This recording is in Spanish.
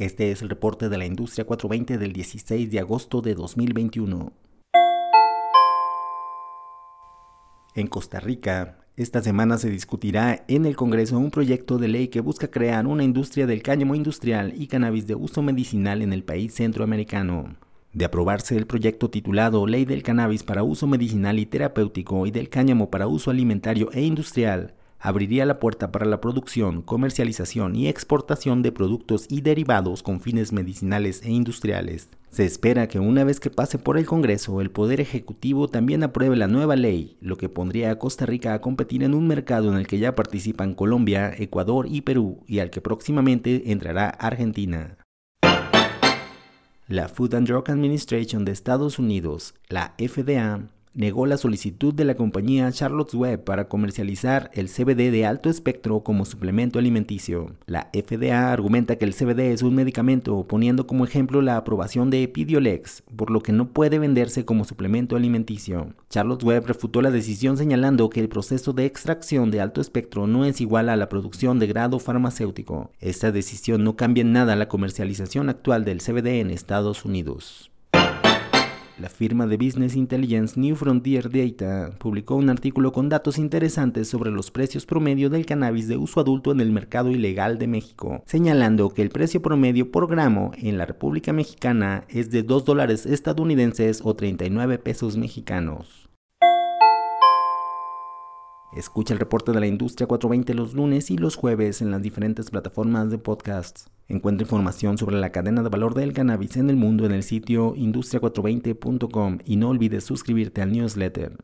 Este es el reporte de la industria 420 del 16 de agosto de 2021. En Costa Rica, esta semana se discutirá en el Congreso un proyecto de ley que busca crear una industria del cáñamo industrial y cannabis de uso medicinal en el país centroamericano. De aprobarse el proyecto titulado Ley del Cannabis para uso medicinal y terapéutico y del cáñamo para uso alimentario e industrial, abriría la puerta para la producción, comercialización y exportación de productos y derivados con fines medicinales e industriales. Se espera que una vez que pase por el Congreso, el Poder Ejecutivo también apruebe la nueva ley, lo que pondría a Costa Rica a competir en un mercado en el que ya participan Colombia, Ecuador y Perú, y al que próximamente entrará Argentina. La Food and Drug Administration de Estados Unidos, la FDA, negó la solicitud de la compañía Charlotte's Web para comercializar el CBD de alto espectro como suplemento alimenticio. La FDA argumenta que el CBD es un medicamento, poniendo como ejemplo la aprobación de Epidiolex, por lo que no puede venderse como suplemento alimenticio. Charlotte's Web refutó la decisión señalando que el proceso de extracción de alto espectro no es igual a la producción de grado farmacéutico. Esta decisión no cambia en nada la comercialización actual del CBD en Estados Unidos. La firma de Business Intelligence New Frontier Data publicó un artículo con datos interesantes sobre los precios promedio del cannabis de uso adulto en el mercado ilegal de México, señalando que el precio promedio por gramo en la República Mexicana es de 2 dólares estadounidenses o 39 pesos mexicanos. Escucha el reporte de la industria 420 los lunes y los jueves en las diferentes plataformas de podcasts. Encuentra información sobre la cadena de valor del cannabis en el mundo en el sitio industria420.com y no olvides suscribirte al newsletter.